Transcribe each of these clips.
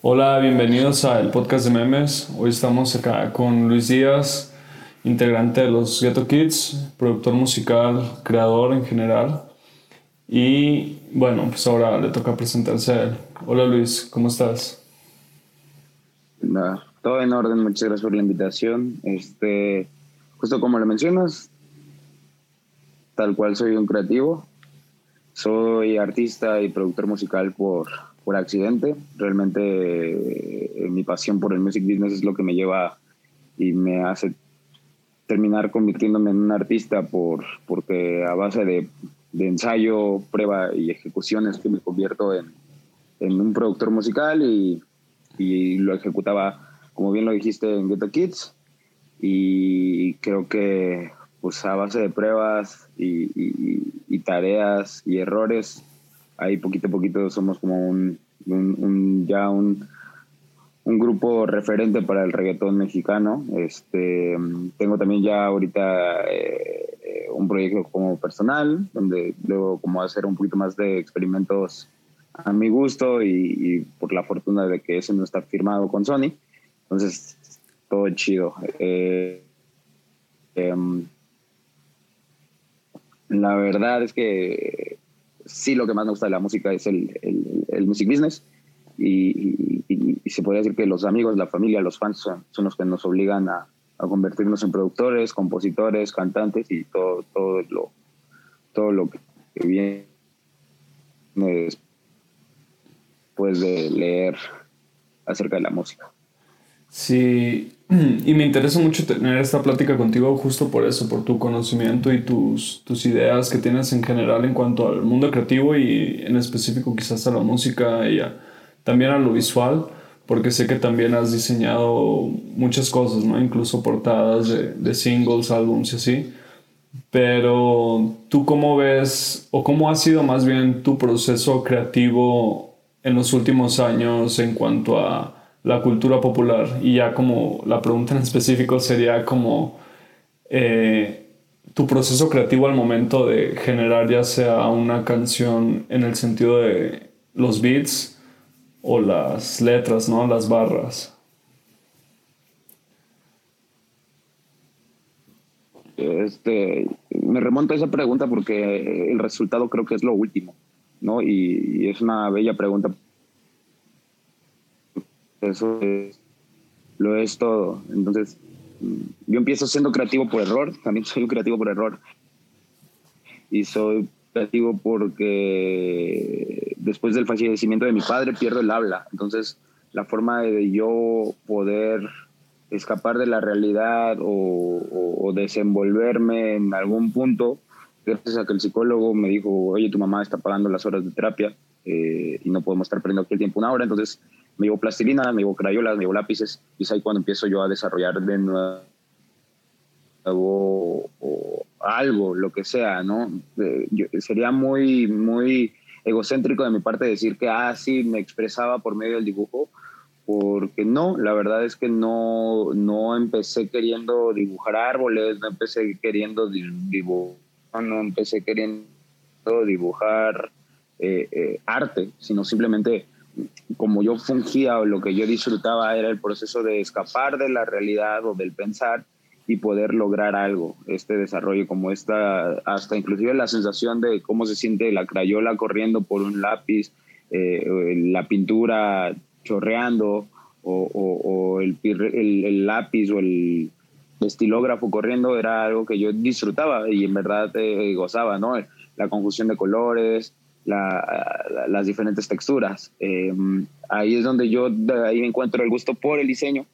Hola, bienvenidos al podcast de memes. Hoy estamos acá con Luis Díaz, integrante de los Ghetto Kids, productor musical, creador en general. Y bueno, pues ahora le toca presentarse a él. Hola Luis, ¿cómo estás? todo en orden, muchas gracias por la invitación. Este, justo como lo mencionas, tal cual soy un creativo. Soy artista y productor musical por, por accidente. Realmente eh, mi pasión por el music business es lo que me lleva y me hace terminar convirtiéndome en un artista por, porque a base de, de ensayo, prueba y ejecuciones que me convierto en, en un productor musical y, y, lo ejecutaba, como bien lo dijiste, en Ghetto Kids. Y creo que pues a base de pruebas y, y tareas y errores ahí poquito a poquito somos como un, un, ya un, un, grupo referente para el reggaetón mexicano. Este, tengo también ya ahorita eh, eh, un proyecto como personal, donde luego como hacer un poquito más de experimentos a mi gusto y, por la fortuna de que ese no está firmado con Sony. Entonces, todo chido. Eh, em, la verdad es que sí lo que más me gusta de la música es el, el, music business y, se podría decir que los amigos, la familia, los fans son, los que nos obligan a, a, convertirnos en productores, compositores, cantantes y todo, todo, lo, todo lo que viene después de leer acerca de la música. Sí, y me interesa mucho tener esta plática contigo justo por eso, por tu conocimiento y tus, tus ideas que tienes en general en cuanto al mundo creativo y en específico quizás a la música y también a lo visual, porque sé que también has diseñado muchas cosas, ¿no? Incluso portadas de, de singles, álbums y así. Pero tú cómo ves o cómo ha sido más bien tu proceso creativo en los últimos años en cuanto a la cultura popular. Y ya como la pregunta en específico sería como eh, tu proceso creativo al momento de generar ya sea una canción en el sentido de los beats o las letras, ¿no? Las barras. Este, me remonto a esa pregunta porque el resultado creo que es lo último, ¿no? y es una bella pregunta eso es, lo es todo. Entonces, yo empiezo siendo creativo por error, también soy creativo por error. Y soy creativo porque después del fallecimiento de mi padre pierdo el habla. Entonces, la forma de yo poder escapar de la realidad o, desenvolverme en algún punto, gracias a que el psicólogo me dijo, oye, tu mamá está pagando las horas de terapia eh, y no podemos estar perdiendo aquí el tiempo una hora, entonces me llevo plastilina, me llevo crayolas, me llevo lápices, y es ahí cuando empiezo yo a desarrollar de nuevo algo, lo que sea, ¿no? sería muy, muy egocéntrico de mi parte decir que, ah, me expresaba por medio del dibujo, porque no, la verdad es que no, no empecé queriendo dibujar árboles, no empecé queriendo dibujar, no empecé queriendo dibujar eh, eh, arte, sino simplemente como yo fungía o lo que yo disfrutaba era el proceso de escapar de la realidad o del pensar y poder lograr algo, este desarrollo, como esta, hasta inclusive la sensación de cómo se siente la crayola corriendo por un lápiz, eh, la pintura chorreando o, el, lápiz o el estilógrafo corriendo era algo que yo disfrutaba y en verdad eh, gozaba, ¿no? La confusión de colores, las diferentes texturas. Eh, ahí es donde yo ahí encuentro el gusto por el diseño.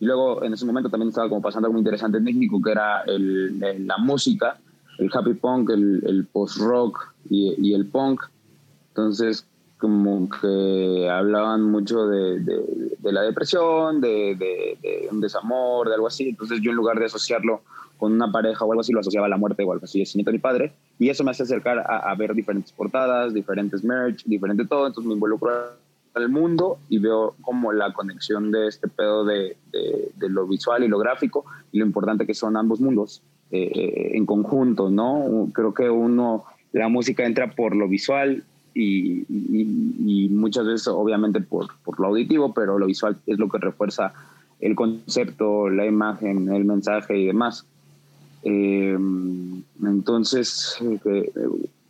Y luego en ese momento también estaba como pasando algo interesante México, que era el, la música, el happy punk, el, el post-rock y, y, el punk. Entonces, como que hablaban mucho de, de, de la depresión, de, de, un desamor, de algo así. Entonces yo en lugar de asociarlo con una pareja o algo así, lo asociaba a la muerte o algo así, es mi padre. Y eso me hace acercar a, ver diferentes portadas, diferentes merch, diferente todo. Entonces me involucro al mundo y veo como la conexión de este pedo de, de, lo visual y lo gráfico y lo importante que son ambos mundos eh, en conjunto, ¿no? Creo que uno, la música entra por lo visual y, y, muchas veces obviamente por, por, lo auditivo, pero lo visual es lo que refuerza el concepto, la imagen, el mensaje y demás. Eh, entonces, eh,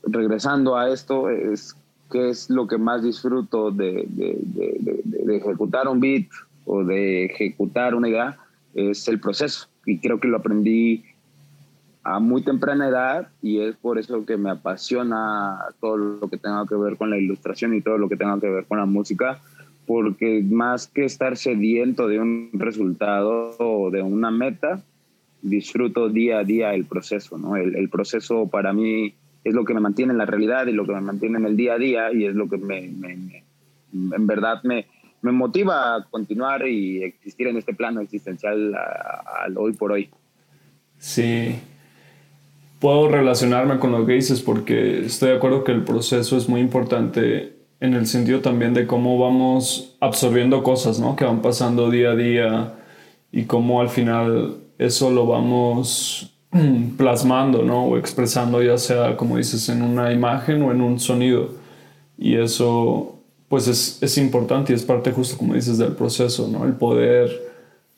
regresando a esto, es qué es lo que más disfruto de, de, de, de, ejecutar un beat o de ejecutar una idea, es el proceso. Y creo que lo aprendí a muy temprana edad y es por eso que me apasiona todo lo que tenga que ver con la ilustración y todo lo que tenga que ver con la música, porque más que estar sediento de un resultado o de una meta, disfruto día a día el proceso, ¿no? El, el, proceso para mí es lo que me mantiene en la realidad y lo que me mantiene en el día a día y es lo que me, me, en verdad me, me, motiva a continuar y existir en este plano existencial al hoy por hoy. Sí, puedo relacionarme con lo que dices porque estoy de acuerdo que el proceso es muy importante en el sentido también de cómo vamos absorbiendo cosas, ¿no? Que van pasando día a día y cómo al final eso lo vamos plasmando, ¿no? O expresando ya sea, como dices, en una imagen o en un sonido. Y eso, pues es, es importante y es parte justo, como dices, del proceso, ¿no? El poder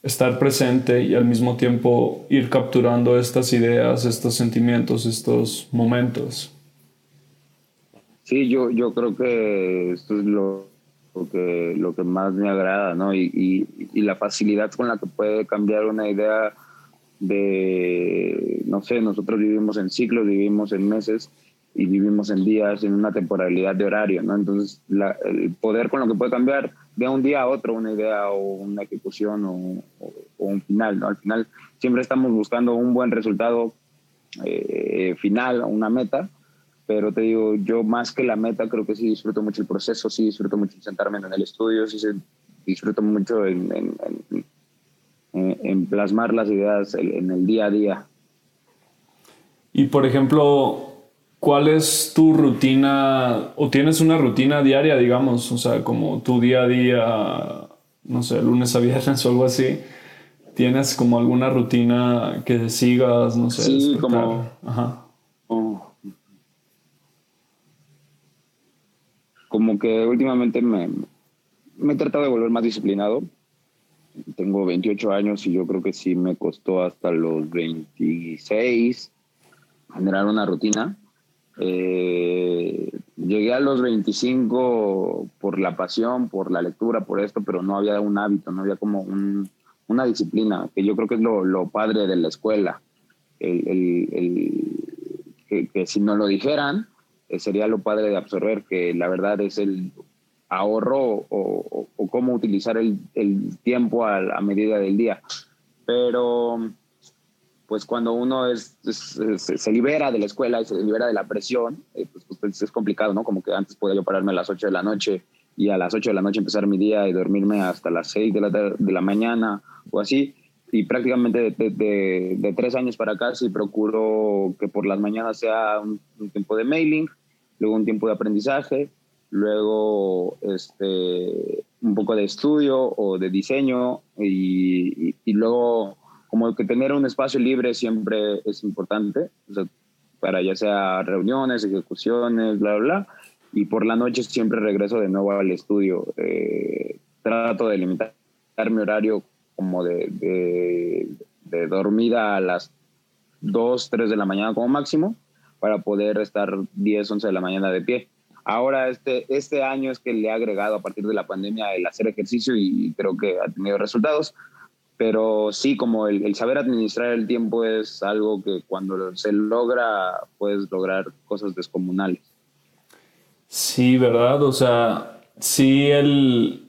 estar presente y al mismo tiempo ir capturando estas ideas, estos sentimientos, estos momentos. Sí, yo, yo creo que esto es lo, que, lo que más me agrada, ¿no? Y, y, la facilidad con la que puede cambiar una idea de, no sé, nosotros vivimos en ciclos, vivimos en meses y vivimos en días, en una temporalidad de horario, ¿no? Entonces, el poder con lo que puede cambiar de un día a otro una idea o una ejecución o, un final, ¿no? Al final siempre estamos buscando un buen resultado eh, final, una meta, pero te digo, yo más que la meta creo que sí disfruto mucho el proceso, sí disfruto mucho sentarme en el estudio, sí disfruto mucho en, en, plasmar las ideas en el día a día. Y por ejemplo, ¿cuál es tu rutina o tienes una rutina diaria, digamos? O sea, como tu día a día, no sé, lunes a viernes o algo así. ¿Tienes como alguna rutina que sigas, no sé? Sí, como... Ajá. Como que últimamente me, me he tratado de volver más disciplinado. Tengo 28 años y yo creo que sí me costó hasta los 26 generar una rutina eh, llegué a los 25 por la pasión, por la lectura, por esto, pero no había un hábito, no había como una disciplina, que yo creo que es lo, padre de la escuela. El, que, si no lo dijeran, eh, sería lo padre de absorber, que la verdad es el ahorro o, cómo utilizar el, tiempo a, a medida del día. Pero pues cuando uno es, se, libera de la escuela y se libera de la presión, eh, pues, pues, es complicado, ¿no? Como que antes podía yo pararme a las 8 de la noche y a las 8 de la noche empezar mi día y dormirme hasta las 6 de la, de la mañana o así. Y prácticamente de, de, tres años para acá sí procuro que por las mañanas sea un, tiempo de mailing, luego un tiempo de aprendizaje, luego este, un poco de estudio o de diseño y luego como que tener un espacio libre siempre es importante, para ya sea reuniones, ejecuciones, bla, bla, bla. Y por la noche siempre regreso de nuevo al estudio. Eh, trato de limitar mi horario como de, de, de, dormida a las 2, 3 de la mañana como máximo, para poder estar 10, 11 de la mañana de pie. Ahora este, este año es que le he agregado a partir de la pandemia el hacer ejercicio y creo que ha tenido resultados pero sí, como el, saber administrar el tiempo es algo que cuando se logra, puedes lograr cosas descomunales. Sí, ¿verdad? O sea, sí el,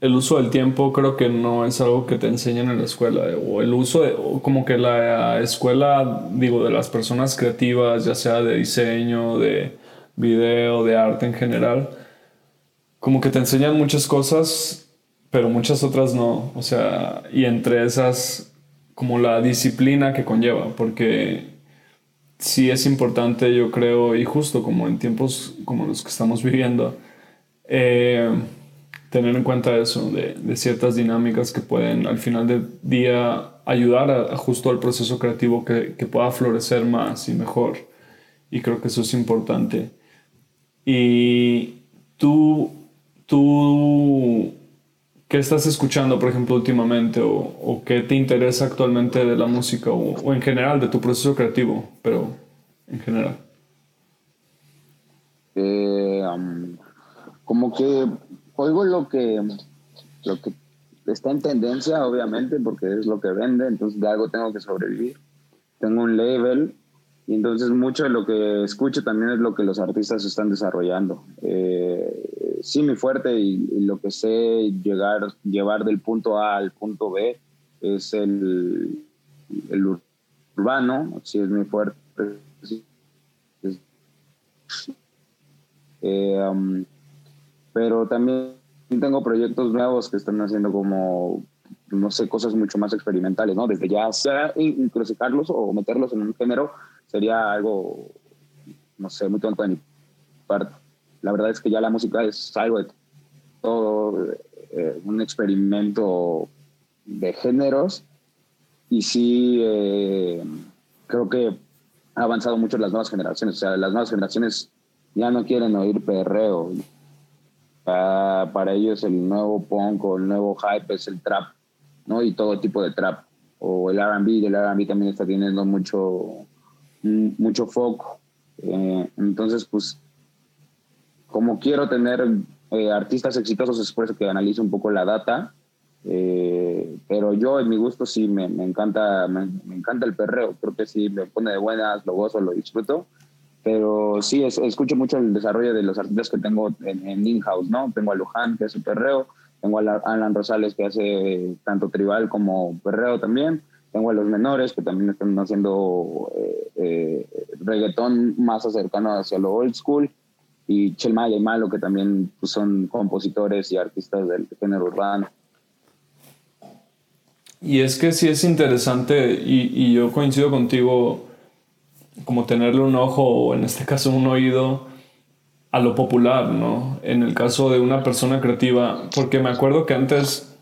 uso del tiempo creo que no es algo que te enseñan en la escuela, o el uso de, como que la escuela, digo, de las personas creativas, ya sea de diseño, de video, de arte en general, como que te enseñan muchas cosas pero muchas otras no. O sea, y entre esas, como la disciplina que conlleva, porque sí es importante, yo creo, y justo como en tiempos como los que estamos viviendo, eh, tener en cuenta eso, de, de, ciertas dinámicas que pueden al final del día ayudar a, justo al proceso creativo que, que, pueda florecer más y mejor. Y creo que eso es importante. Y tú, tú, ¿qué estás escuchando, por ejemplo, últimamente? ¿O, qué te interesa actualmente de la música? O, en general, de tu proceso creativo, pero en general. Eh, como que oigo lo que, lo que está en tendencia, obviamente, porque es lo que vende, entonces de algo tengo que sobrevivir. Tengo un label y entonces mucho de lo que escucho también es lo que los artistas están desarrollando. Eh, sí, mi fuerte y, lo que sé llegar, llevar del punto A al punto B es el, el urbano, sí es mi fuerte. Eh, pero también tengo proyectos nuevos que están haciendo como, no sé, cosas mucho más experimentales, ¿no? Desde ya sea incrucificarlos o meterlos en un género sería algo, no sé, muy tonto de mi parte. La verdad es que ya la música es algo de todo, eh, un experimento de géneros y sí eh, creo que ha avanzado mucho las nuevas generaciones. O sea, las nuevas generaciones ya no quieren oír perreo, para ellos el nuevo punk o el nuevo hype es el trap, ¿no? Y todo tipo de trap. O el RB, el RB también está teniendo mucho, mucho foco. Eh, entonces, pues, como quiero tener eh, artistas exitosos, es por eso que analizo un poco la data. Eh, pero yo, en mi gusto, sí, me, me encanta, me, me, encanta el perreo. Creo que sí, me pone de buenas, lo gozo, lo disfruto pero sí, escucho mucho el desarrollo de los artistas que tengo en, en in-house, ¿no? Tengo a Luján, que hace perreo, tengo a Alan Rosales, que hace tanto tribal como perreo también, tengo a los menores, que también están haciendo eh, eh, reggaetón más cercano hacia lo old school, y Chelmaya y Malo, que también pues, son compositores y artistas del género urbano. Y es que sí es interesante, y, y yo coincido contigo, como tenerle un ojo o en este caso un oído a lo popular, ¿no? En el caso de una persona creativa, porque me acuerdo que antes,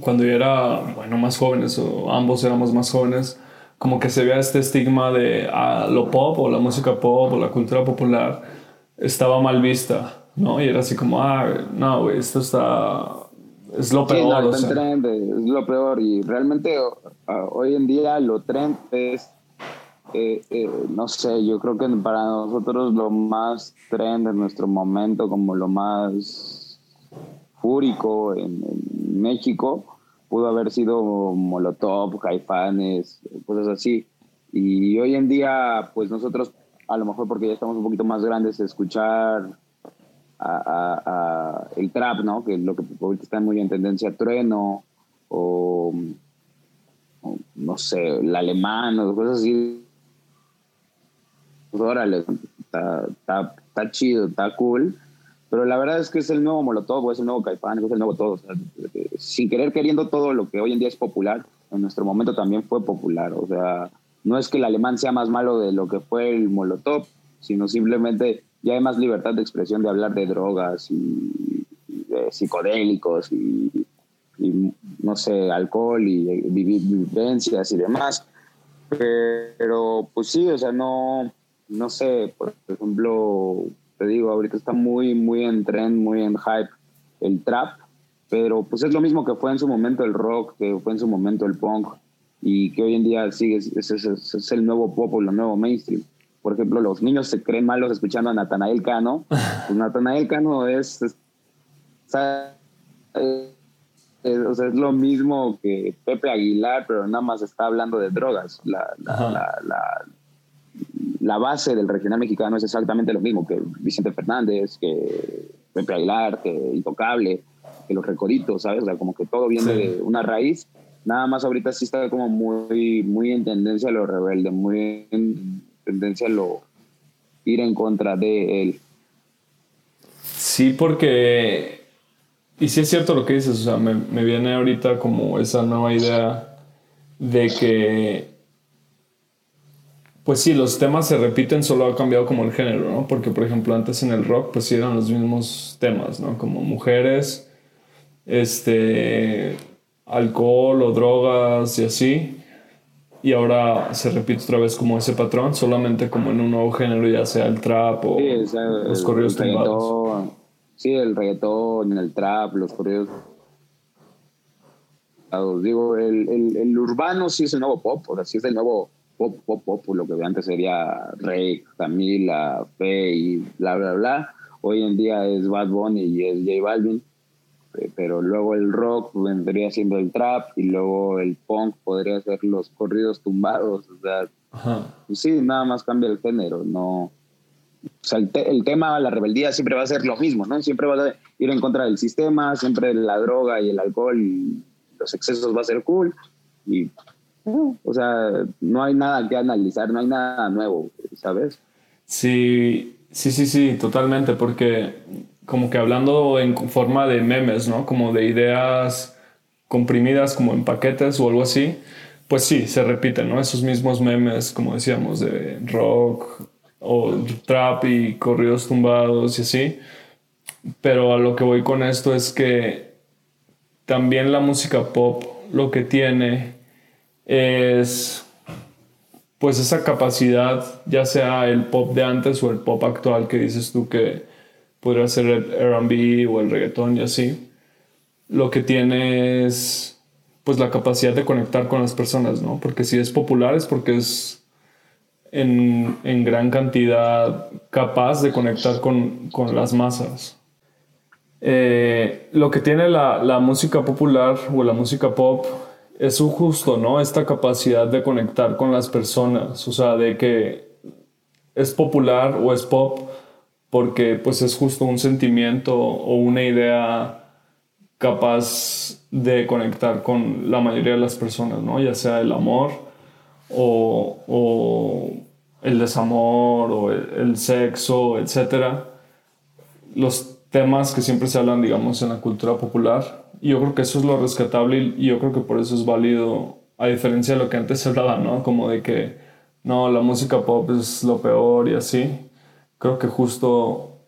cuando yo era, bueno, más jóvenes, o ambos éramos más jóvenes, como que se veía este estigma de ah, lo pop o la música pop o la cultura popular estaba mal vista, ¿no? Y era así como, ah, no, güey, esto está... Es lo peor. es lo peor. Y realmente hoy en día lo trend es eh, eh, no sé, yo creo que para nosotros lo más trend en nuestro momento, como lo más fúrico en, México, pudo haber sido Molotov, Caifanes, cosas así. Y hoy en día, pues nosotros, a lo mejor porque ya estamos un poquito más grandes, escuchar a, el trap, ¿no? Que lo que ahorita está muy en tendencia, trueno, o, no sé, el alemán, o cosas así pues, órale, está, chido, está cool. Pero la verdad es que es el nuevo Molotov, es el nuevo Caipán, es el nuevo todo. sin querer queriendo todo lo que hoy en día es popular, en nuestro momento también fue popular. O sea, no es que el alemán sea más malo de lo que fue el Molotov, sino simplemente ya hay más libertad de expresión de hablar de drogas y, de psicodélicos y, y, no sé, alcohol y vivencias y demás. Pero pues sí, o sea, no, no sé, por ejemplo, te digo, ahorita está muy, muy en trend, muy en hype el trap, pero pues es lo mismo que fue en su momento el rock, que fue en su momento el punk, y que hoy en día sigue, es, es, el nuevo pop o el nuevo mainstream. Por ejemplo, los niños se creen malos escuchando a Natanael Cano. Pues Natanael Cano es, es, es, lo mismo que Pepe Aguilar, pero nada más está hablando de drogas. la, la la base del regional mexicano es exactamente lo mismo que Vicente Fernández, que Pepe Aguilar, que Intocable, que los Recoditos, ¿sabes? O sea, como que todo viene de una raíz. Nada más ahorita sí está como muy, muy en tendencia a lo rebelde, muy en tendencia a lo ir en contra de él. Sí, porque... Y sí es cierto lo que dices, o sea, me, me viene ahorita como esa nueva idea de que pues sí, los temas se repiten, solo ha cambiado como el género, ¿no? Porque, por ejemplo, antes en el rock, pues sí eran los mismos temas, ¿no? Como mujeres, este, alcohol o drogas y así. y ahora se repite otra vez como ese patrón, solamente como en un nuevo género, ya sea el trap o los corridos tumbados. Sí, el reggaetón, el trap, los corridos. Digo, el, el, el, urbano sí es el nuevo pop, o sea, sí es el nuevo pop, pop, pop, lo que antes sería Rey, Camila, y bla, bla, bla. Hoy en día es Bad Bunny y es J Balvin pero luego el rock vendría siendo el trap y luego el punk podría ser los corridos tumbados, o sea, pues sí, nada más cambia el género, no... O sea, el, el, tema, la rebeldía siempre va a ser lo mismo, ¿no? Siempre va a ir en contra del sistema, siempre la droga y el alcohol y los excesos va a ser cool y, o sea, no hay nada que analizar, no hay nada nuevo, ¿sabes? Sí, sí, sí, sí, totalmente, porque como que hablando en forma de memes, ¿no? Como de ideas comprimidas como en paquetes o algo así, pues sí, se repiten, ¿no? Esos mismos memes, como decíamos, de rock o trap y corridos tumbados y así. Pero a lo que voy con esto es que también la música pop lo que tiene es pues esa capacidad, ya sea el pop de antes o el pop actual que dices tú que podría ser el RB o el reggaetón y así, lo que tiene es pues la capacidad de conectar con las personas, ¿no? Porque si es popular es porque es en, en gran cantidad capaz de conectar con, con las masas. Eh, lo que tiene la, la, música popular o la música pop es justo, ¿no? Esta capacidad de conectar con las personas, o sea, de que es popular o es pop porque pues es justo un sentimiento o una idea capaz de conectar con la mayoría de las personas, ¿no? Ya sea el amor o, el desamor o el, sexo, etc. Los temas que siempre se hablan, digamos, en la cultura popular. Y yo creo que eso es lo rescatable y yo creo que por eso es válido, a diferencia de lo que antes se hablaba, ¿no? Como de que, no, la música pop es lo peor y así creo que justo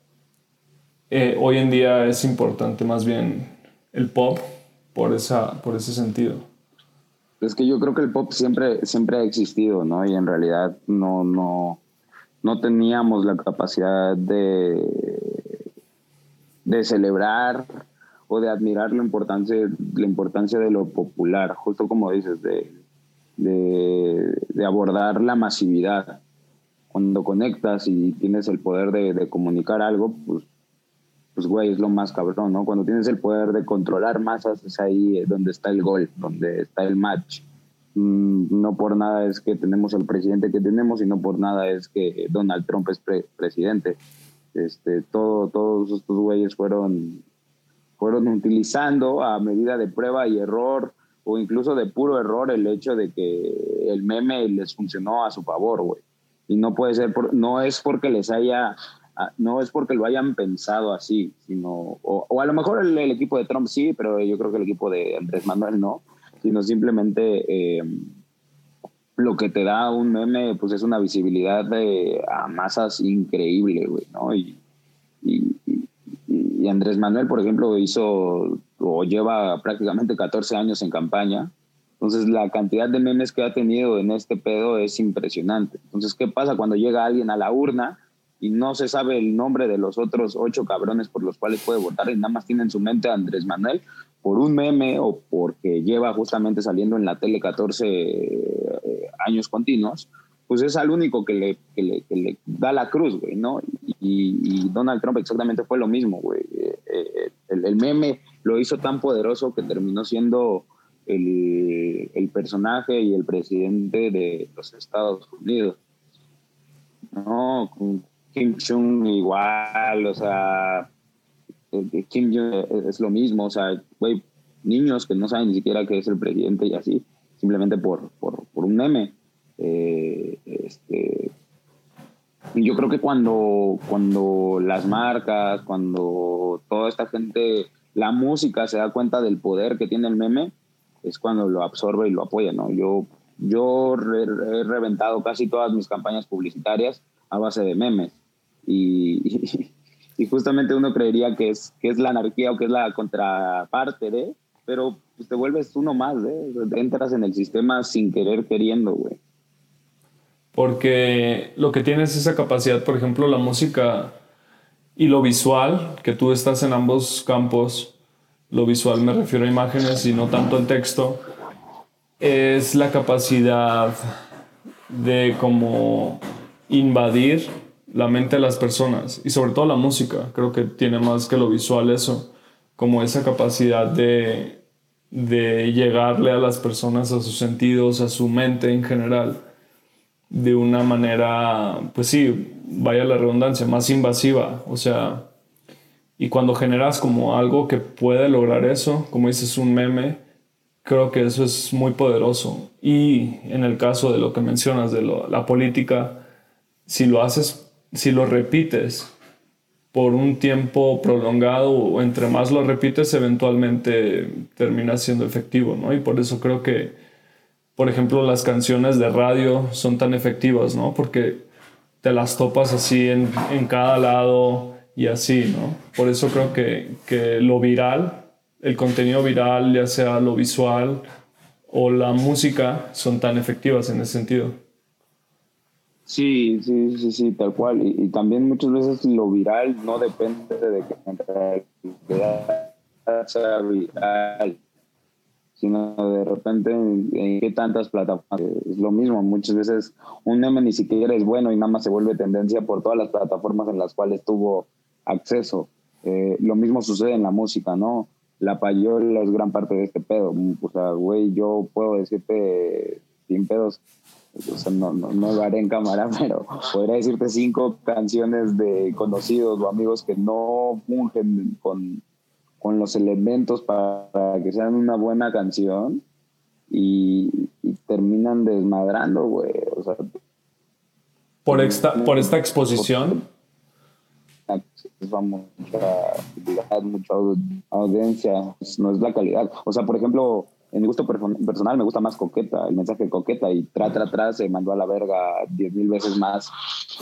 eh, hoy en día es importante más bien el pop por, esa, por ese sentido. Es que yo creo que el pop siempre, siempre ha existido, ¿no? Y en realidad no, no, no teníamos la capacidad de, de celebrar o de admirar la importancia, la importancia de lo popular, justo como dices, de, de, abordar la masividad cuando conectas y tienes el poder de, comunicar algo, pues, pues, güey, es lo más cabrón, ¿no? Cuando tienes el poder de controlar masas, es ahí donde está el gol, donde está el match. Mm, no por nada es que tenemos al presidente que tenemos y no por nada es que Donald Trump es presidente. Este, todo, todos estos güeyes fueron, fueron utilizando a medida de prueba y error o incluso de puro error el hecho de que el meme les funcionó a su favor, güey. Y no puede ser, por, no es porque les haya, ah, no es porque lo hayan pensado así, sino, o, a lo mejor el, equipo de Trump sí, pero yo creo que el equipo de Andrés Manuel no, sino simplemente eh, lo que te da un meme, pues es una visibilidad de, a masas increíble, güey, ¿no? Y, y, y Andrés Manuel, por ejemplo, hizo o lleva prácticamente 14 años en campaña entonces, la cantidad de memes que ha tenido en este pedo es impresionante. Entonces, ¿qué pasa cuando llega alguien a la urna y no se sabe el nombre de los otros ocho cabrones por los cuales puede votar y nada más tiene en su mente a Andrés Manuel por un meme o porque lleva justamente saliendo en la tele 14 eh, años continuos? Pues es al único que le, que le, da la cruz, güey, ¿no? Y, Donald Trump exactamente fue lo mismo, güey. Eh, eh, el, el meme lo hizo tan poderoso que terminó siendo el, el, personaje y el presidente de los Estados Unidos. No, Kim Jong igual, o sea, Kim Jong es lo mismo, o sea, güey, niños que no saben ni siquiera qué es el presidente y así, simplemente por, por, por un meme. Eh, este, yo creo que cuando, cuando las marcas, cuando toda esta gente, la música se da cuenta del poder que tiene el meme, es cuando lo absorbe y lo apoya, ¿no? Yo, yo he reventado casi todas mis campañas publicitarias a base de memes y, y, justamente uno creería que es, que es la anarquía o que es la contraparte de, pero pues, te vuelves uno más, ¿eh? Entras en el sistema sin querer queriendo, güey. Porque lo que tienes esa capacidad, por ejemplo, la música y lo visual, que tú estás en ambos campos, lo visual me refiero a imágenes y no tanto al texto, es la capacidad de como invadir la mente de las personas. Y sobre todo la música, creo que tiene más que lo visual eso, como esa capacidad de, de llegarle a las personas a sus sentidos, a su mente en general, de una manera, pues sí, vaya la redundancia, más invasiva, o sea, y cuando generas como algo que puede lograr eso, como dices, un meme, creo que eso es muy poderoso. Y en el caso de lo que mencionas, de la política, si lo haces, si lo repites por un tiempo prolongado o entre más lo repites, eventualmente termina siendo efectivo, ¿no? Y por eso creo que, por ejemplo, las canciones de radio son tan efectivas, ¿no? Porque te las topas así en, en cada lado y así, ¿no? Por eso creo que, que lo viral, el contenido viral, ya sea lo visual o la música, son tan efectivas en ese sentido. Sí, sí, sí, sí, tal cual. Y, también muchas veces lo viral no depende de que sea viral, sino de repente en, qué tantas plataformas. Es lo mismo, muchas veces un meme ni siquiera es bueno y nada más se vuelve tendencia por todas las plataformas en las cuales tuvo acceso. Eh, lo mismo sucede en la música, ¿no? La payola es gran parte de este pedo. O sea, güey, yo puedo decirte sin pedos, o sea, no, no, no, lo haré en cámara, pero podría decirte cinco canciones de conocidos o amigos que no fungen con, con los elementos para que sean una buena canción y, terminan desmadrando, güey. O sea, por esta, por esta exposición va mucha mucha audiencia, no es la calidad. O sea, por ejemplo, en mi gusto personal me gusta más Coqueta, el mensaje Coqueta y tra, tra, tra se mandó a la verga diez mil veces más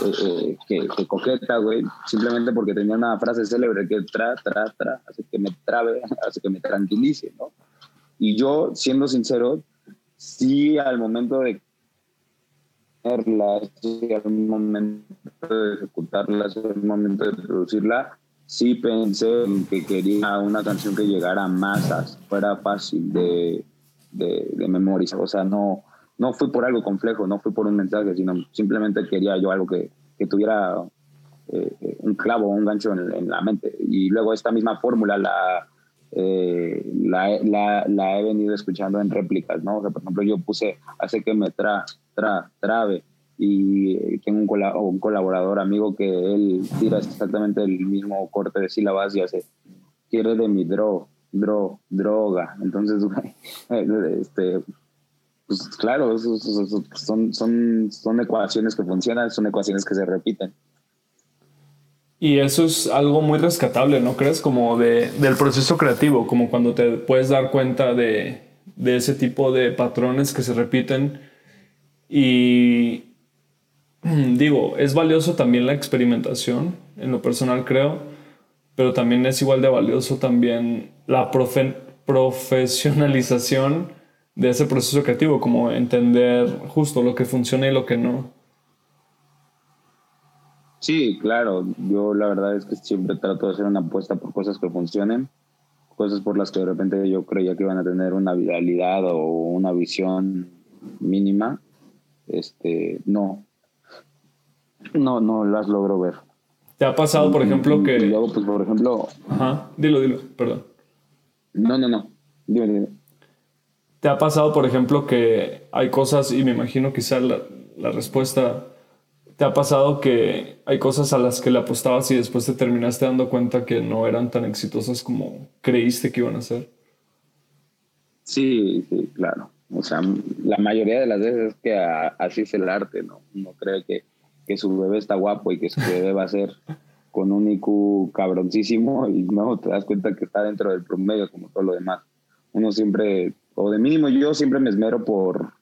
eh, eh, que, Coqueta, güey, simplemente porque tenía una frase célebre que tra, tra, tra, hace que me trabe, hace que me tranquilice, ¿no? Y yo, siendo sincero, sí al momento de al momento de ejecutarla, al momento de producirla, sí pensé en que quería una canción que llegara a masas, fuera fácil de, de, memorizar. O sea, no, no fui por algo complejo, no fui por un mensaje, sino simplemente quería yo algo que, que tuviera eh, un clavo, un gancho en, la mente. Y luego esta misma fórmula la, eh, la, la, la, he venido escuchando en réplicas, ¿no? O sea, por ejemplo, yo puse Hace que me tra, tra, trabe y tengo un, colaborador amigo que él tira exactamente el mismo corte de sílabas y hace quiere de mi dro, dro, droga. Entonces, este, pues claro, son, son, son ecuaciones que funcionan, son ecuaciones que se repiten. Y eso es algo muy rescatable, ¿no crees? Como de, del proceso creativo, como cuando te puedes dar cuenta de, de ese tipo de patrones que se repiten y digo, es valioso también la experimentación, en lo personal creo, pero también es igual de valioso también la profesionalización de ese proceso creativo, como entender justo lo que funciona y lo que no. Sí, claro. Yo la verdad es que siempre trato de hacer una apuesta por cosas que funcionen, cosas por las que de repente yo creía que iban a tener una viralidad o una visión mínima. Este, no. No, no las logro ver. ¿Te ha pasado, por ejemplo, que... Y luego, pues, por ejemplo... Ajá, dilo, dilo, perdón. No, no, no. Dime, dime. ¿Te ha pasado, por ejemplo, que hay cosas, y me imagino quizá la, la respuesta ¿Te ha pasado que hay cosas a las que le apostabas y después te terminaste dando cuenta que no eran tan exitosas como creíste que iban a ser? Sí, sí, claro. O sea, la mayoría de las veces es que así es el arte, ¿no? Uno cree que, que su bebé está guapo y que su bebé va a ser con un IQ cabroncísimo y no te das cuenta que está dentro del promedio como todo lo demás. Uno siempre, o de mínimo yo siempre me esmero por,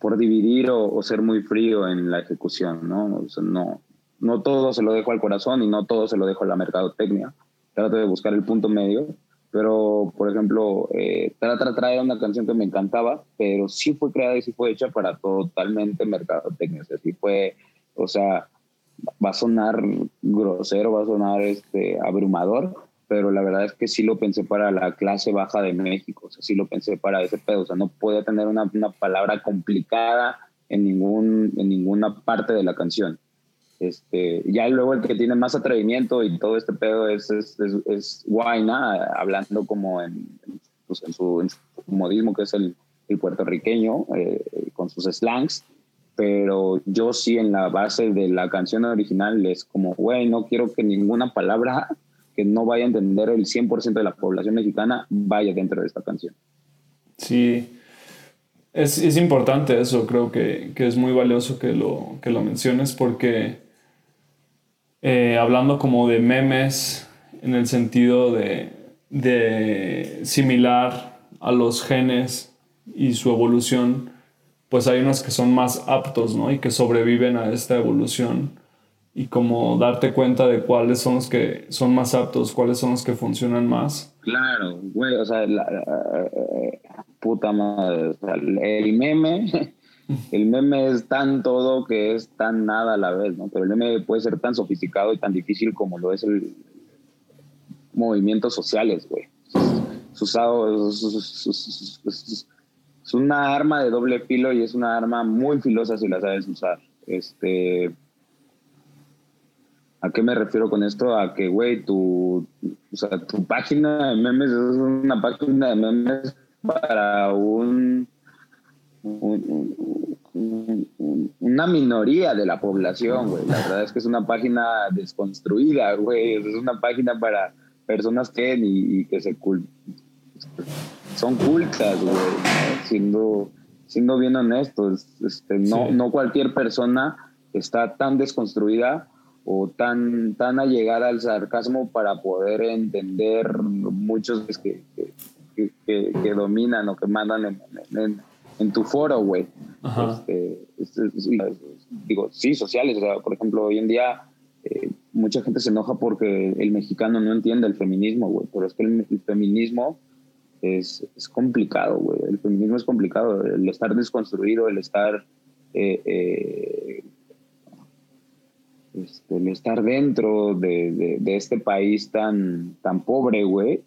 por dividir o, ser muy frío en la ejecución, ¿no? no, no todo se lo dejo al corazón y no todo se lo dejo a la mercadotecnia. Trato de buscar el punto medio Pero, por ejemplo, eh, Tra Tra Tra era una canción que me encantaba, pero sí fue creada y sí fue hecha para totalmente mercadotecnia. O sea, sí fue, o sea, va a sonar grosero, va a sonar este, abrumador, pero la verdad es que sí lo pensé para la clase baja de México, o sea, sí lo pensé para ese pedo, o sea, no podía tener una, una palabra complicada en, ningún, en ninguna parte de la canción. Este, ya luego el que tiene más atrevimiento y todo este pedo es, es, es, hablando como en, pues en, su, modismo, que es el, el puertorriqueño, eh, con sus slangs. Pero yo sí, en la base de la canción original, es como, güey, no quiero que ninguna palabra que no vaya a entender el 100% de la población mexicana vaya dentro de esta canción. Sí, es, es importante eso, creo que, que, es muy valioso que lo, que lo menciones porque eh, hablando como de memes en el sentido de, de similar a los genes y su evolución, pues hay unos que son más aptos, ¿no? Y que sobreviven a esta evolución. Y como darte cuenta de cuáles son los que son más aptos, cuáles son los que funcionan más. Claro, güey, o sea, la, puta madre, el meme el meme es tan todo que es tan nada a la vez, ¿no? Pero el meme puede ser tan sofisticado y tan difícil como lo es el movimientos sociales, güey. Es usado, es, una arma de doble filo y es una arma muy filosa si la sabes usar. Este, ¿A qué me refiero con esto? A que, güey, tu, o sea, tu página de memes es una página de memes para un una minoría de la población, güey. La verdad es que es una página desconstruida, güey. Es una página para personas que y, que se son cultas, güey. Siendo, siendo bien honestos, este, no, no cualquier persona está tan desconstruida o tan, tan allegada al sarcasmo para poder entender muchos que, que, que, dominan o que mandan en en tu foro, güey. Este, digo, sí, sociales. O sea, por ejemplo, hoy en día eh, mucha gente se enoja porque el mexicano no entiende el feminismo, güey. Pero es que el, feminismo es, es complicado, güey. El feminismo es complicado. El estar desconstruido, el estar... Eh, eh, este, el estar dentro de, de, de, este país tan, tan pobre, güey,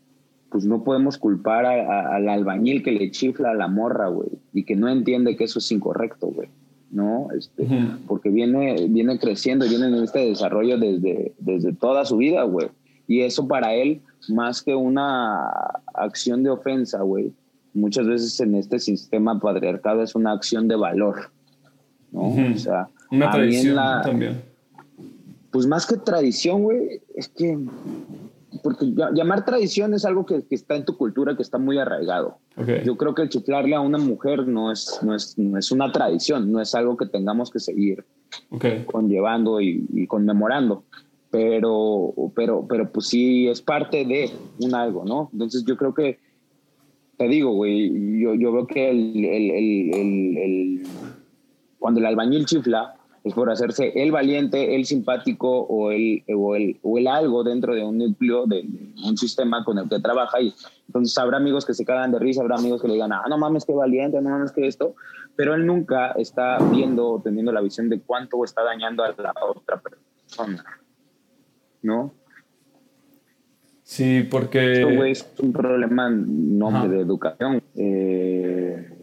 pues no podemos culpar al albañil que le chifla a la morra, güey, y que no entiende que eso es incorrecto, güey, ¿no? Este, Porque viene, viene creciendo viene en este desarrollo desde, desde toda su vida, güey. Y eso para él, más que una acción de ofensa, güey, muchas veces en este sistema patriarcado es una acción de valor, ¿no? O sea, una tradición también. Pues más que tradición, güey, es que porque llamar tradición es algo que, está en tu cultura, que está muy arraigado. Yo creo que el chiflarle a una mujer no es, no es, no es una tradición, no es algo que tengamos que seguir conllevando y, conmemorando. Pero, pero, pero pues sí es parte de un algo, ¿no? Entonces yo creo que, te digo, güey, yo, yo veo que el, el, el, cuando el albañil chifla, es por hacerse el valiente, el simpático o el, o el, o el algo dentro de un núcleo, de, un sistema con el que trabaja. Y entonces habrá amigos que se cagan de risa, habrá amigos que le digan, ah, no mames, qué valiente, no mames, que esto. Pero él nunca está viendo teniendo la visión de cuánto está dañando a la otra persona. ¿No? Sí, porque... Esto, es un problema no de educación. Eh,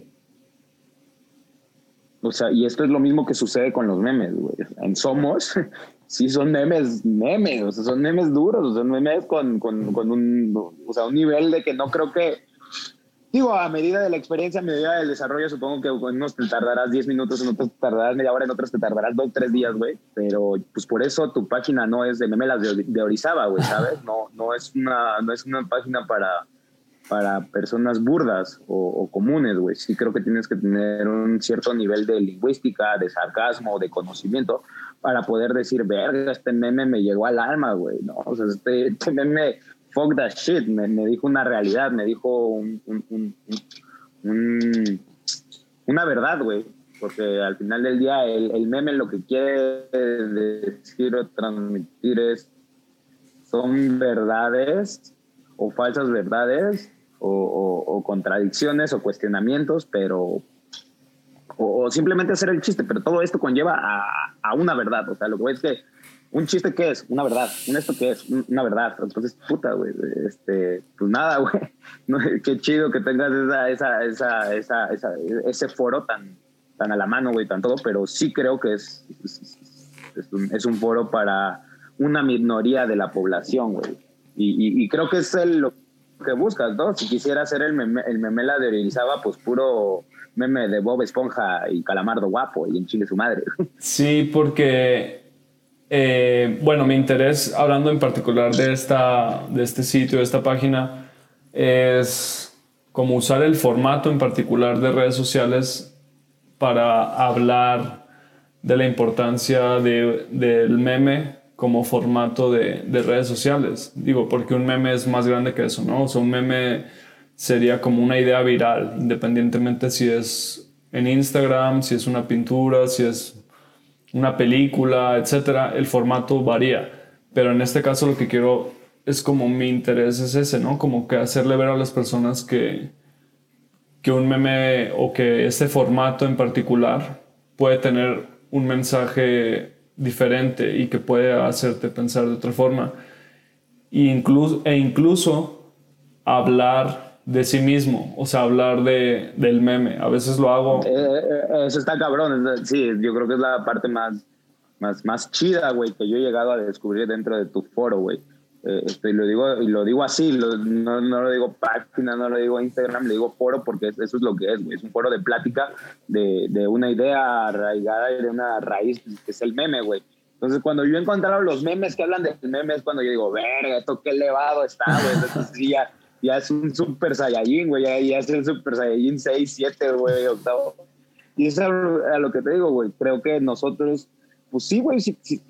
o sea, y esto es lo mismo que sucede con los memes, güey. En Somos, sí son memes, memes, o sea, son memes duros, son memes con, con, con un, o sea, un nivel de que no creo que, digo, a medida de la experiencia, a medida del desarrollo, supongo que en unos te tardarás 10 minutos, en otros te tardarás media hora, en otros te tardarás 2, 3 días, güey. Pero, pues por eso tu página no es de memelas de, de Orizaba, güey, ¿sabes? No, no, es una, no es una página para para personas burdas o, comunes, güey. Sí creo que tienes que tener un cierto nivel de lingüística, de sarcasmo, de conocimiento para poder decir, verga, este meme me llegó al alma, güey, ¿no? O sea, este, este meme, fuck that shit, me, dijo una realidad, me dijo un, una verdad, güey. Porque al final del día el, el meme lo que quiere decir o transmitir es, son verdades o falsas verdades o, contradicciones o cuestionamientos, pero o, simplemente hacer el chiste, pero todo esto conlleva a, a una verdad. O sea, lo que es que un chiste que es, una verdad, un esto que es, una verdad. Entonces, puta, güey, este, pues nada, güey. qué chido que tengas esa, esa, esa, esa, ese foro tan, tan a la mano, güey, tan todo, pero sí creo que es, es, un, foro para una minoría de la población, güey. Y, y, creo que es lo que buscas, ¿no? Si quisiera hacer el, meme, el memela de Orizaba, pues puro meme de Bob Esponja y Calamardo guapo y en Chile su madre. Sí, porque, eh, bueno, mi interés, hablando en particular de, esta, de este sitio, de esta página, es como usar el formato en particular de redes sociales para hablar de la importancia de, del meme como formato de, de, redes sociales. Digo, porque un meme es más grande que eso, ¿no? O sea, un meme sería como una idea viral, independientemente si es en Instagram, si es una pintura, si es una película, etcétera, el formato varía. Pero en este caso lo que quiero es como mi interés es ese, ¿no? Como que hacerle ver a las personas que, que un meme o que este formato en particular puede tener un mensaje diferente y que puede hacerte pensar de otra forma. E incluso, e incluso hablar de sí mismo, o sea, hablar de, del meme. A veces lo hago. Eh, eh, eh, eso está cabrón. Sí, yo creo que es la parte más, más, más chida, güey, que yo he llegado a descubrir dentro de tu foro, güey. Eh, este, lo digo, y lo digo así, no, no, lo digo página, no lo digo Instagram, le digo foro porque eso es lo que es, es un foro de plática de, de, una idea arraigada y de una raíz que es el meme, güey. Entonces, cuando yo he encontrado los memes que hablan del meme, es cuando yo digo, verga, esto qué elevado está, güey. Entonces, ya, ya es un super saiyajin, güey, ya, ya, es el super saiyajin 6, 7, güey, octavo. Y es a lo que te digo, güey. Creo que nosotros, pues sí, güey, sí, sí,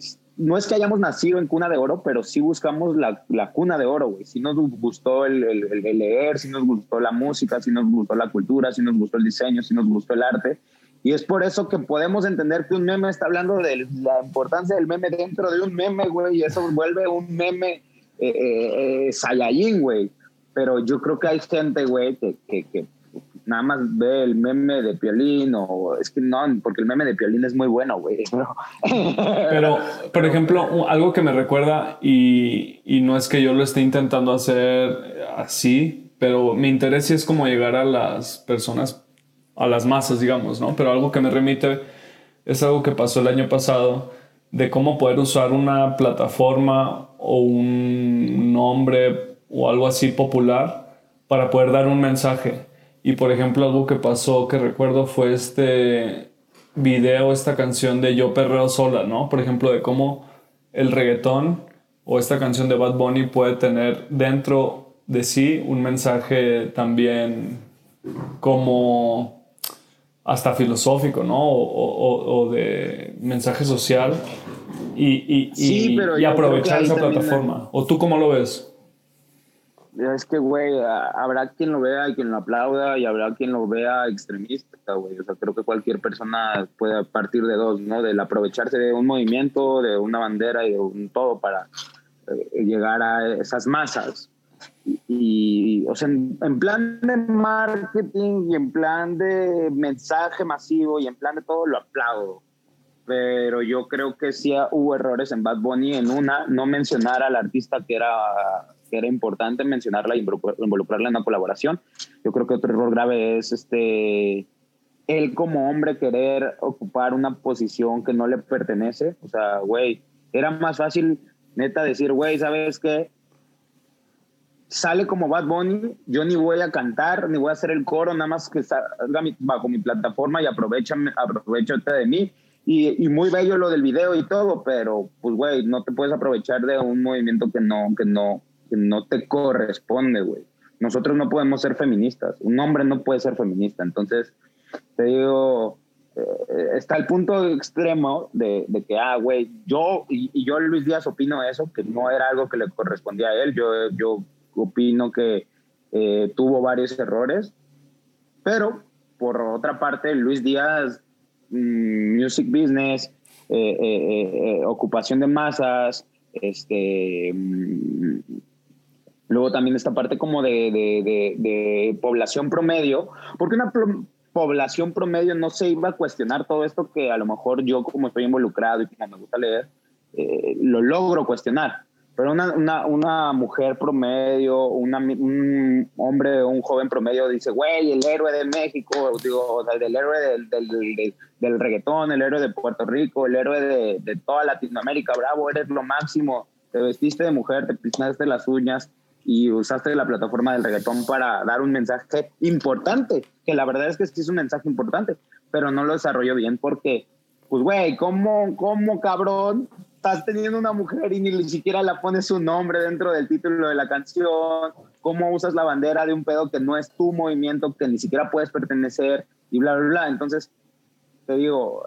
no es que hayamos nacido en cuna de oro, pero sí buscamos la, la cuna de oro, güey. Si nos gustó el, el, leer, si nos gustó la música, si nos gustó la cultura, si nos gustó el diseño, si nos gustó el arte. Y es por eso que podemos entender que un meme está hablando de la importancia del meme dentro de un meme, güey, y eso vuelve un meme eh, eh, eh Saiyajin, güey. Pero yo creo que hay gente, güey, que, que, nada más ve el meme de Piolín o es que no, porque el meme de Piolín es muy bueno, güey. Pero, por ejemplo, algo que me recuerda y, y, no es que yo lo esté intentando hacer así, pero mi interés sí es como llegar a las personas, a las masas, digamos, ¿no? Pero algo que me remite es algo que pasó el año pasado de cómo poder usar una plataforma o un nombre o algo así popular para poder dar un mensaje y por ejemplo, algo que pasó que recuerdo fue este video, esta canción de Yo Perreo Sola, ¿no? Por ejemplo, de cómo el reggaetón o esta canción de Bad Bunny puede tener dentro de sí un mensaje también como hasta filosófico, ¿no? O, de mensaje social y, y aprovechar esa plataforma. ¿O tú cómo lo ves? Es que, güey, habrá quien lo vea y quien lo aplauda y habrá quien lo vea extremista, güey. O sea, creo que cualquier persona puede partir de dos, ¿no? Del aprovecharse de un movimiento, de una bandera y de un todo para eh, llegar a esas masas. Y, o sea, en, en, plan de marketing y en plan de mensaje masivo y en plan de todo, lo aplaudo. Pero yo creo que sí hubo errores en Bad Bunny en una, no mencionar al artista que era que era importante mencionarla y involucrarla en la colaboración. Yo creo que otro error grave es este él como hombre querer ocupar una posición que no le pertenece. O sea, güey, era más fácil neta decir, güey, ¿sabes qué? Sale como Bad Bunny, yo ni voy a cantar, ni voy a hacer el coro, nada más que salga bajo mi plataforma y aprovechame, aprovechate de mí. Y, y, muy bello lo del video y todo, pero pues, güey, no te puedes aprovechar de un movimiento que no, que no, que no te corresponde, güey. Nosotros no podemos ser feministas. Un hombre no puede ser feminista. Entonces, te digo, eh, está el punto extremo de, de que, ah, güey, yo, y, yo Luis Díaz opino eso, que no era algo que le correspondía a él. Yo, yo opino que eh, tuvo varios errores, pero por otra parte, Luis Díaz, music business, eh, ocupación de masas, este, mm, Luego también esta parte como de, población promedio, porque una población promedio no se iba a cuestionar todo esto que a lo mejor yo como estoy involucrado y como me gusta leer, eh, lo logro cuestionar. Pero una, una, una mujer promedio, una, un hombre un joven promedio dice, güey, el héroe de México, digo, o sea, el héroe del, del, del, reggaetón, el héroe de Puerto Rico, el héroe de, de toda Latinoamérica, bravo, eres lo máximo, te vestiste de mujer, te pintaste las uñas, y usaste la plataforma del reggaetón para dar un mensaje importante, que la verdad es que sí es un mensaje importante, pero no lo desarrolló bien porque, pues, güey, ¿cómo, ¿cómo, cabrón? Estás teniendo una mujer y ni siquiera la pones su nombre dentro del título de la canción. ¿Cómo usas la bandera de un pedo que no es tu movimiento, que ni siquiera puedes pertenecer? Y bla, bla, bla. Entonces, te digo,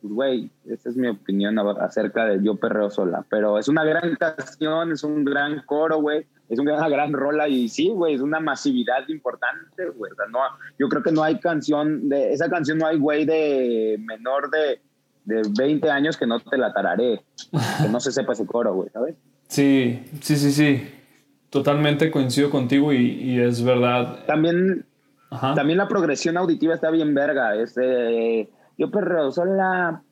pues, güey, esa es mi opinión acerca de Yo Perreo Sola. Pero es una gran canción, es un gran coro, güey. Es una gran rola y sí, güey, es una masividad importante, güey. no, yo creo que no hay canción, de esa canción no hay güey de menor de, de 20 años que no te la tararé, que no se sepa ese coro, güey, ¿sabes? Sí, sí, sí, sí. Totalmente coincido contigo y, y es verdad. También, también la progresión auditiva está bien verga. Este yo perreo sola.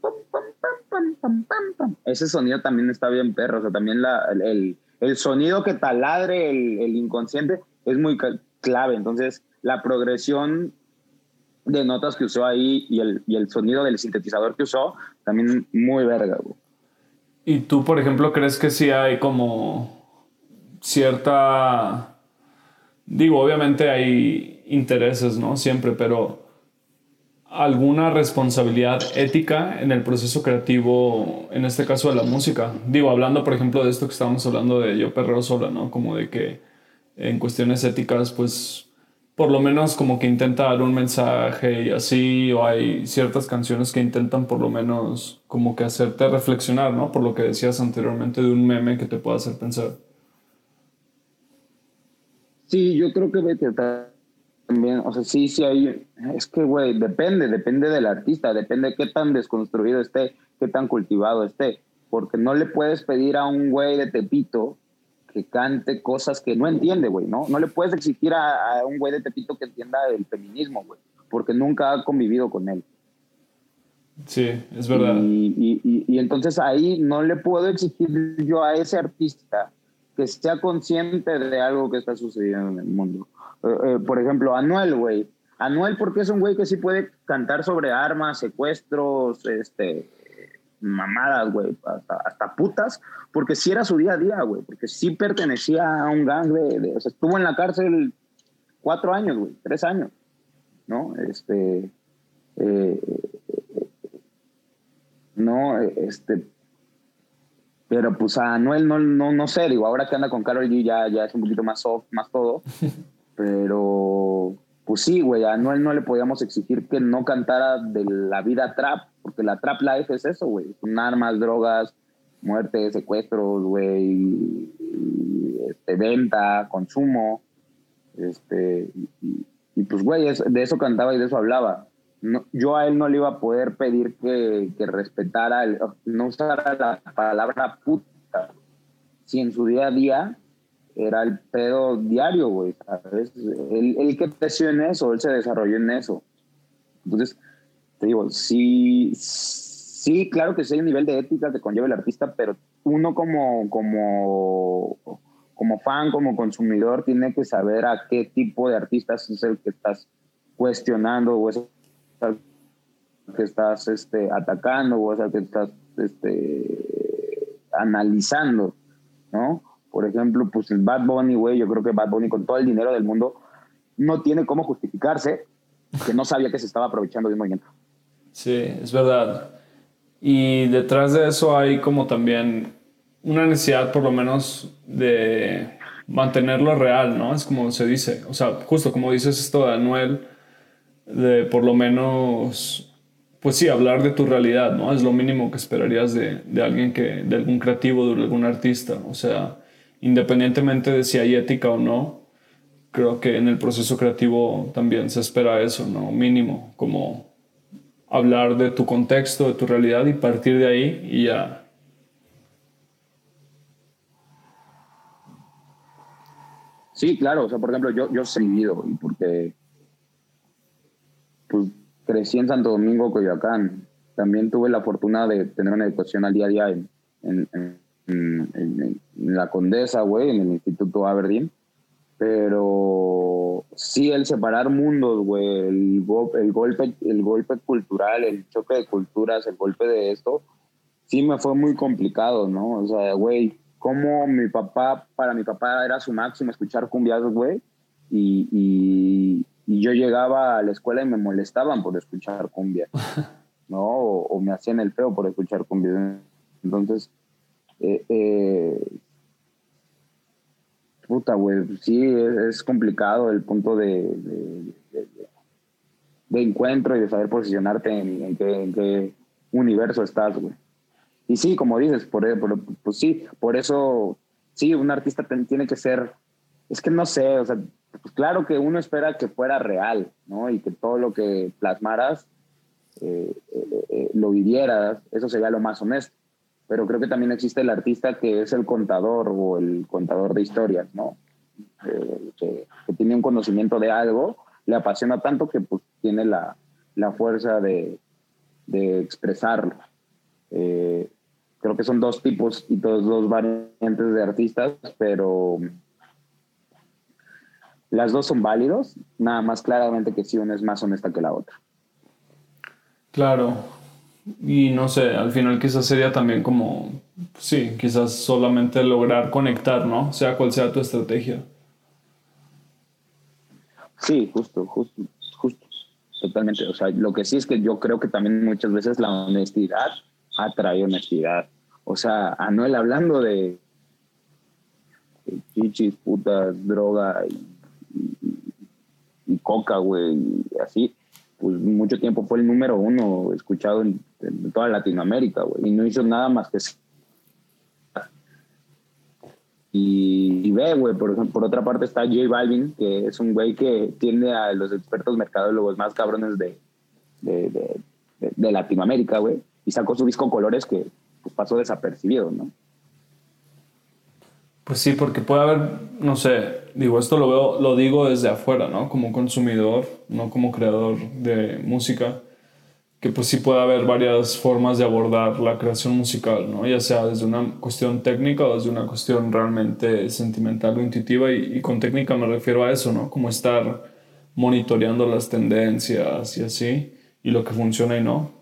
Ese sonido también está bien perro. O sea, también la, el, el, sonido que taladre el, el, inconsciente es muy clave. Entonces, la progresión de notas que usó ahí y el, y el sonido del sintetizador que usó, también muy verga. ¿Y tú, por ejemplo, crees que sí hay como cierta... Digo, obviamente hay intereses, ¿no? Siempre, pero alguna responsabilidad ética en el proceso creativo, en este caso de la música. Digo, hablando por ejemplo de esto que estábamos hablando de Yo Perreo Sola, ¿no? Como de que en cuestiones éticas, pues por lo menos como que intenta dar un mensaje y así, o hay ciertas canciones que intentan por lo menos como que hacerte reflexionar, ¿no? Por lo que decías anteriormente de un meme que te pueda hacer pensar. Sí, yo creo que también, o sea, sí, sí hay, es que, güey, depende, depende del artista, depende de qué tan desconstruido esté, qué tan cultivado esté, porque no le puedes pedir a un güey de Tepito que cante cosas que no entiende, güey, ¿no? No le puedes exigir a, un güey de Tepito que entienda el feminismo, güey, porque nunca ha convivido con él. Sí, es verdad. Y, y, y entonces ahí no le puedo exigir yo a ese artista que sea consciente de algo que está sucediendo en el mundo eh, eh, por ejemplo, Anuel, güey. Anuel porque es un güey que sí puede cantar sobre armas, secuestros, este, mamadas, güey, hasta, putas, porque sí era su día a día, güey, porque sí pertenecía a un gang de, o sea, estuvo en la cárcel cuatro años, güey, tres años, ¿no? Este, eh, no, este, pero pues a Anuel no, no, no sé, digo, ahora que anda con Carol G ya, ya es un poquito más soft, más todo, Pero, pues sí, güey, a Noel no le podíamos exigir que no cantara de la vida trap, porque la trap life es eso, güey. Son armas, drogas, muerte, secuestros, güey, este, venta, consumo. Este, y, pues, güey, de eso cantaba y de eso hablaba. yo a él no le iba a poder pedir que, que respetara, no usara la palabra puta. Si en su día a día era el pedo diario, güey, ¿sabes? Él, que creció en eso, él se desarrolló en eso. Entonces, te digo, sí, sí, claro que sí hay un nivel de ética que conlleva el artista, pero uno como, como, como fan, como consumidor, tiene que saber a qué tipo de artistas es el que estás cuestionando o es el que estás este, atacando o es el que estás este, analizando, ¿no? Por ejemplo, pues el Bad Bunny, güey, yo creo que Bad Bunny con todo el dinero del mundo no tiene cómo justificarse que no sabía que se estaba aprovechando de un movimiento. Sí, es verdad. Y detrás de eso hay como también una necesidad por lo menos de mantenerlo real, ¿no? Es como se dice. O sea, justo como dices esto de Anuel, de por lo menos, pues sí, hablar de tu realidad, ¿no? Es lo mínimo que esperarías de, de alguien que, de algún creativo, de algún artista. O sea, independientemente de si hay ética o no, creo que en el proceso creativo también se espera eso, ¿no? Mínimo, como hablar de tu contexto, de tu realidad y partir de ahí y ya. Sí, claro, o sea, por ejemplo, yo, yo he vivido, porque pues, crecí en Santo Domingo, Coyoacán. También tuve la fortuna de tener una educación al día a día en, la Condesa, güey, en el Instituto Aberdeen. Pero sí, el separar mundos, güey, el, el, golpe, el golpe cultural, el choque de culturas, el golpe de esto, sí me fue muy complicado, ¿no? O sea, güey, cómo mi papá, para mi papá era su máximo escuchar cumbias, güey, y, y, yo llegaba a la escuela y me molestaban por escuchar cumbia, ¿no? O, me hacían el feo por escuchar cumbia. Entonces, eh, eh, puta, güey, sí, es, complicado el punto de, de, encuentro y de saber posicionarte en, qué, universo estás, güey. Y sí, como dices, por, pues sí, por eso, sí, un artista tiene que ser, es que no sé, o sea, pues claro que uno espera que fuera real, ¿no? Y que todo lo que plasmaras eh, eh, eh, lo vivieras, eso sería lo más honesto. Pero creo que también existe el artista que es el contador o el contador de historias, ¿no? Que, tiene un conocimiento de algo, le apasiona tanto que pues, tiene la, la fuerza de, de expresarlo. Eh, creo que son dos tipos y dos, dos variantes de artistas, pero las dos son válidos, nada más claramente que sí una es más honesta que la otra. Claro, y no sé, al final quizás sería también como, sí, quizás solamente lograr conectar, ¿no? Sea cual sea tu estrategia. Sí, justo, justo, justo, totalmente. O sea, lo que sí es que yo creo que también muchas veces la honestidad atrae honestidad. O sea, Anuel hablando de, chichis, putas, droga y, coca, güey, y así, pues mucho tiempo fue el número uno escuchado en, toda Latinoamérica, güey, y no hizo nada más que... Y, y ve, güey, por, por otra parte está J Balvin, que es un güey que tiene a los expertos mercadólogos más cabrones de, de, de Latinoamérica, güey y sacó su disco Colores que pues, pasó desapercibido, ¿no? Pues sí, porque puede haber, no sé, digo, esto lo veo, lo digo desde afuera, ¿no? Como consumidor, no como creador de música, que pues sí puede haber varias formas de abordar la creación musical, ¿no? Ya sea desde una cuestión técnica o desde una cuestión realmente sentimental o intuitiva, y, y con técnica me refiero a eso, ¿no? Como estar monitoreando las tendencias y así, y lo que funciona y no.